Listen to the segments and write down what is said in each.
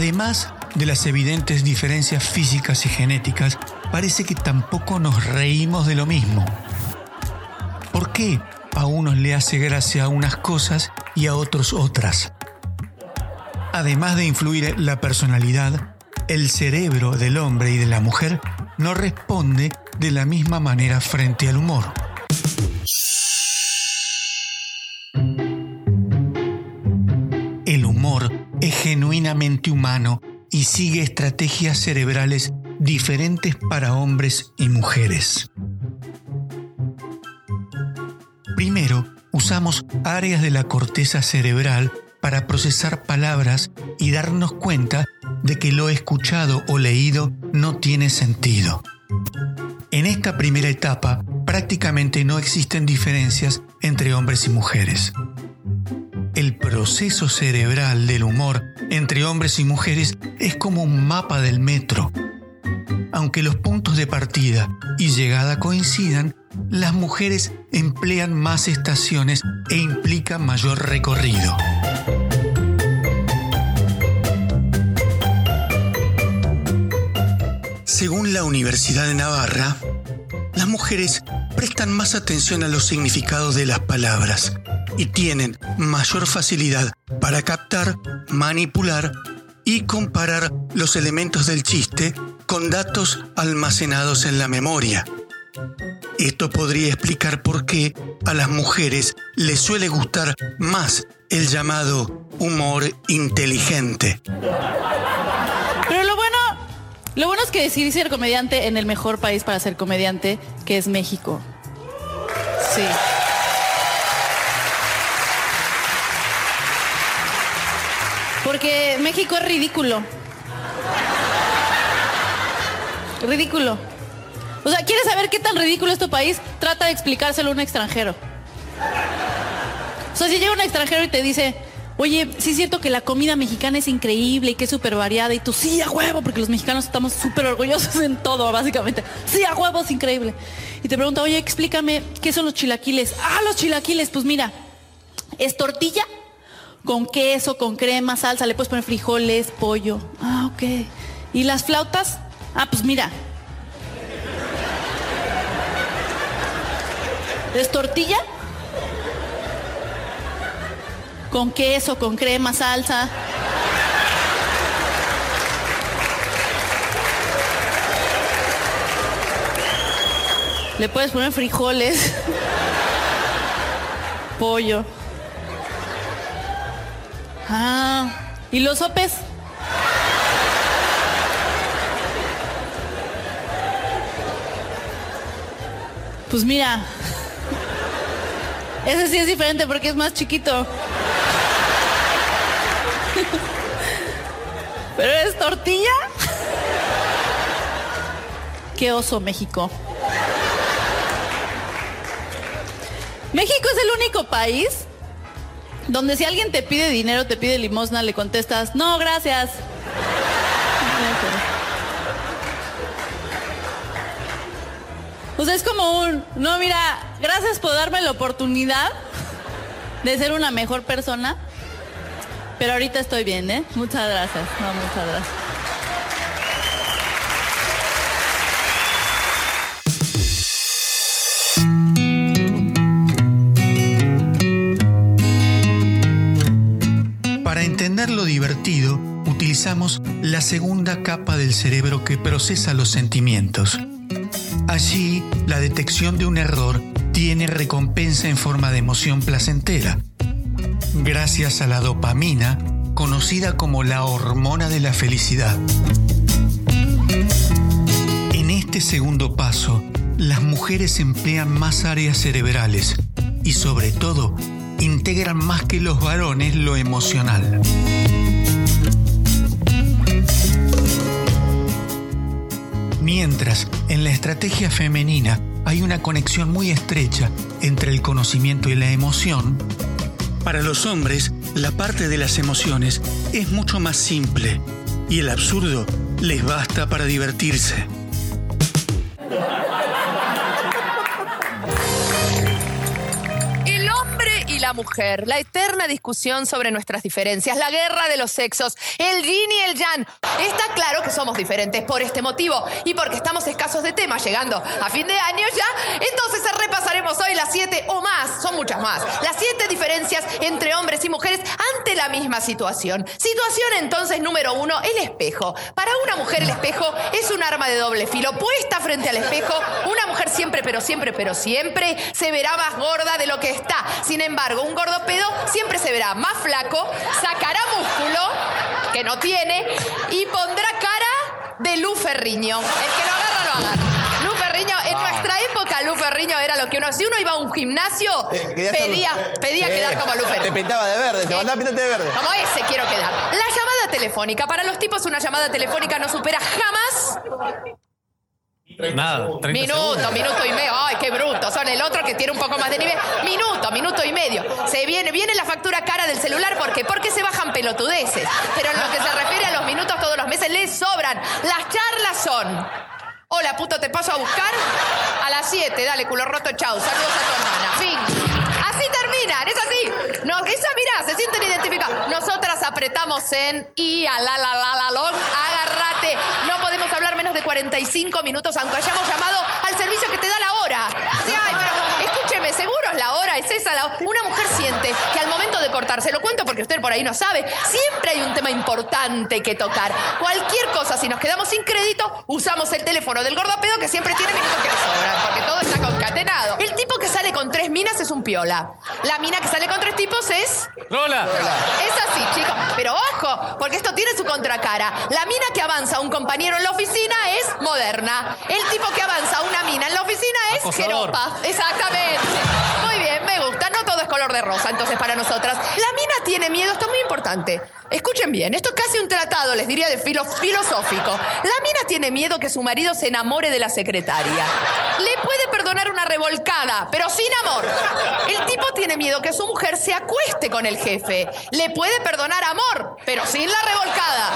Además de las evidentes diferencias físicas y genéticas, parece que tampoco nos reímos de lo mismo. ¿Por qué a unos le hace gracia unas cosas y a otros otras? Además de influir la personalidad, el cerebro del hombre y de la mujer no responde de la misma manera frente al humor. Es genuinamente humano y sigue estrategias cerebrales diferentes para hombres y mujeres. Primero, usamos áreas de la corteza cerebral para procesar palabras y darnos cuenta de que lo escuchado o leído no tiene sentido. En esta primera etapa prácticamente no existen diferencias entre hombres y mujeres. El proceso cerebral del humor entre hombres y mujeres es como un mapa del metro. Aunque los puntos de partida y llegada coincidan, las mujeres emplean más estaciones e implican mayor recorrido. Según la Universidad de Navarra, las mujeres prestan más atención a los significados de las palabras y tienen mayor facilidad para captar, manipular y comparar los elementos del chiste con datos almacenados en la memoria. Esto podría explicar por qué a las mujeres les suele gustar más el llamado humor inteligente. Lo bueno es que decidí ser comediante en el mejor país para ser comediante, que es México. Sí. Porque México es ridículo. Ridículo. O sea, ¿quieres saber qué tan ridículo es tu país? Trata de explicárselo a un extranjero. O sea, si llega un extranjero y te dice, oye, sí es cierto que la comida mexicana es increíble y que es súper variada. Y tú, sí, a huevo, porque los mexicanos estamos súper orgullosos en todo, básicamente. Sí, a huevo, es increíble. Y te pregunta, oye, explícame, ¿qué son los chilaquiles? Ah, los chilaquiles, pues mira, es tortilla con queso, con crema, salsa, le puedes poner frijoles, pollo. Ah, ok. ¿Y las flautas? Ah, pues mira. ¿Es tortilla? con queso, con crema, salsa. Le puedes poner frijoles, pollo. Ah, ¿y los sopes? Pues mira, ese sí es diferente porque es más chiquito. ¿Pero es tortilla? Qué oso México. México es el único país donde si alguien te pide dinero, te pide limosna, le contestas, no, gracias. Pues es como un, no, mira, gracias por darme la oportunidad de ser una mejor persona. Pero ahorita estoy bien, ¿eh? Muchas gracias. No, muchas gracias. Para entender lo divertido, utilizamos la segunda capa del cerebro que procesa los sentimientos. Allí, la detección de un error tiene recompensa en forma de emoción placentera gracias a la dopamina, conocida como la hormona de la felicidad. En este segundo paso, las mujeres emplean más áreas cerebrales y sobre todo integran más que los varones lo emocional. Mientras en la estrategia femenina hay una conexión muy estrecha entre el conocimiento y la emoción, para los hombres, la parte de las emociones es mucho más simple y el absurdo les basta para divertirse. La la mujer, la eterna discusión sobre nuestras diferencias, la guerra de los sexos, el yin y el yang. Está claro que somos diferentes por este motivo y porque estamos escasos de temas llegando a fin de año ya. Entonces repasaremos hoy las siete o más, son muchas más, las siete diferencias entre hombres y mujeres ante la misma situación. Situación entonces número uno, el espejo. Para una mujer el espejo es un arma de doble filo. Puesta frente al espejo, una mujer siempre, pero siempre, pero siempre se verá más gorda de lo que está. Sin embargo, un gordo pedo siempre se verá más flaco, sacará músculo, que no tiene, y pondrá cara de Lu Ferriño. El que lo agarra, lo agarra. Lu Ferriño, en nuestra época, Lu Ferriño era lo que uno. Si uno iba a un gimnasio, Eh, querías ser- pedía, pedía Eh, quedar como Lu Te Ferriño. pintaba de verde, te mandaba pintarte de verde. Como ese quiero quedar. La llamada telefónica. Para los tipos, una llamada telefónica no supera jamás Nada, 30 Minuto, segundos. minuto y medio. Son el otro que tiene un poco más de nivel. Minuto, minuto y medio. Se viene, viene la factura cara del celular. ¿Por qué? Porque se bajan pelotudeces. Pero en lo que se refiere a los minutos todos los meses, les sobran. Las charlas son. Hola, puto, te paso a buscar. A las 7, dale, culo roto, chau. Saludos a tu hermana. Fin. Así terminan, es así. No, esa, mirá, se sienten identificados. Nosotras apretamos en y a la la la la long, agárrate. No podemos hablar menos de 45 minutos, aunque hayamos llamado al servicio que te da la hora. Sí, ay, pero escúcheme, seguro es la hora, es esa la hora. Una mujer siente que al momento de cortar, se lo cuento porque usted por ahí no sabe, siempre hay un tema importante que tocar. Cualquier cosa, si nos quedamos sin crédito, usamos el teléfono del gordo pedo que siempre tiene minutos que le sobran, porque todo está concatenado. El tipo que sale con tres minas es un piola. La mina que sale con tres tipos es Lola. es así, chicos. Pero ojo, porque esto tiene su contracara. La mina que avanza a un compañero en la oficina es moderna. El tipo que avanza a una mina en la oficina Acosador. jeropa. Exactamente. Muy bien, me gusta. No todo es color de rosa, entonces, para nosotras. La mina tiene miedo, esto es muy importante. Escuchen bien, esto es casi un tratado, les diría, de filo- filosófico. La mina tiene miedo que su marido se enamore de la secretaria. Le puede perdonar una revolcada, pero sin amor. El tipo tiene miedo que su mujer se acueste con el jefe. Le puede perdonar amor, pero sin la revolcada.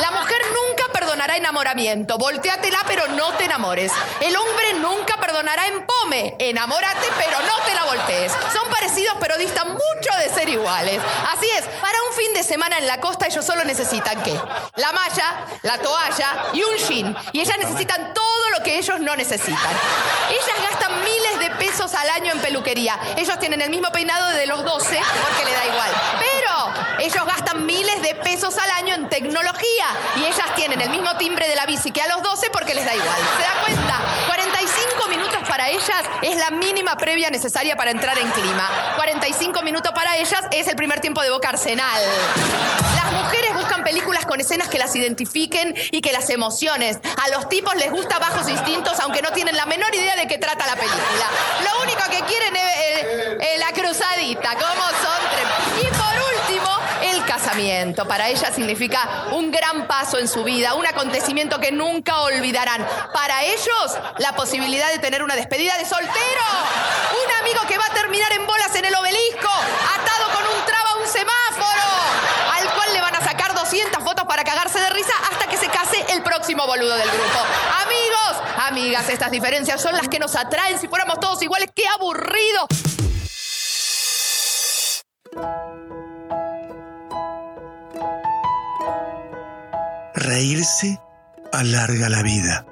La mujer nunca perdonará enamoramiento. Volteatela, pero no te enamores. El hombre nunca perdonará empome. Enamórate, pero no te la voltees. Son parecidos, pero distan mucho de ser iguales. Así es, para un fin de semana en la costa ellos solo necesitan qué? La malla, la toalla y un jean. Y ellas necesitan todo lo que ellos no necesitan. Ellas gastan miles de pesos al año en peluquería. Ellos tienen el mismo peinado desde los 12 porque le da igual. Pero ellos gastan miles de pesos al año en tecnología. Y ellas tienen el mismo timbre de la bici que a los 12 porque les da igual. ¿Se da cuenta? 45 minutos para ellas es la mínima previa necesaria para entrar en clima. 45 minutos para ellas es el primer tiempo de Boca Arsenal. Las mujeres buscan películas con escenas que las identifiquen y que las emocionen. A los tipos les gusta Bajos Instintos, aunque no tienen la menor idea de qué trata la película. Lo único que quieren es Para ella significa un gran paso en su vida, un acontecimiento que nunca olvidarán. Para ellos, la posibilidad de tener una despedida de soltero. Un amigo que va a terminar en bolas en el obelisco, atado con un traba a un semáforo, al cual le van a sacar 200 fotos para cagarse de risa hasta que se case el próximo boludo del grupo. Amigos, amigas, estas diferencias son las que nos atraen. Si fuéramos todos iguales, qué aburrido. Reírse alarga la vida.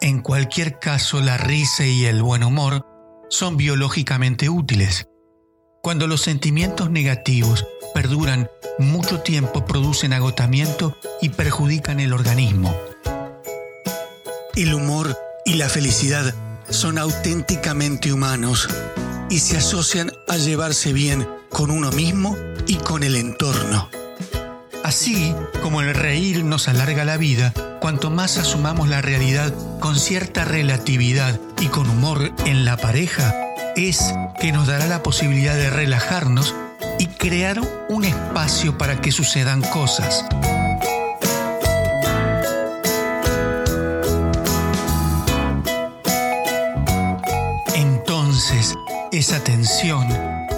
En cualquier caso, la risa y el buen humor son biológicamente útiles. Cuando los sentimientos negativos perduran mucho tiempo, producen agotamiento y perjudican el organismo. El humor y la felicidad son auténticamente humanos y se asocian a llevarse bien con uno mismo y con el entorno. Así como el reír nos alarga la vida, cuanto más asumamos la realidad con cierta relatividad y con humor en la pareja, es que nos dará la posibilidad de relajarnos y crear un espacio para que sucedan cosas. Entonces, esa tensión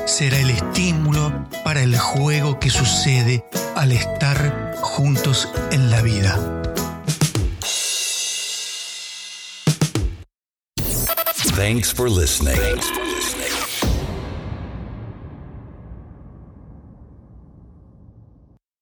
será el estímulo para el juego que sucede al estar juntos en la vida. Thanks for listening.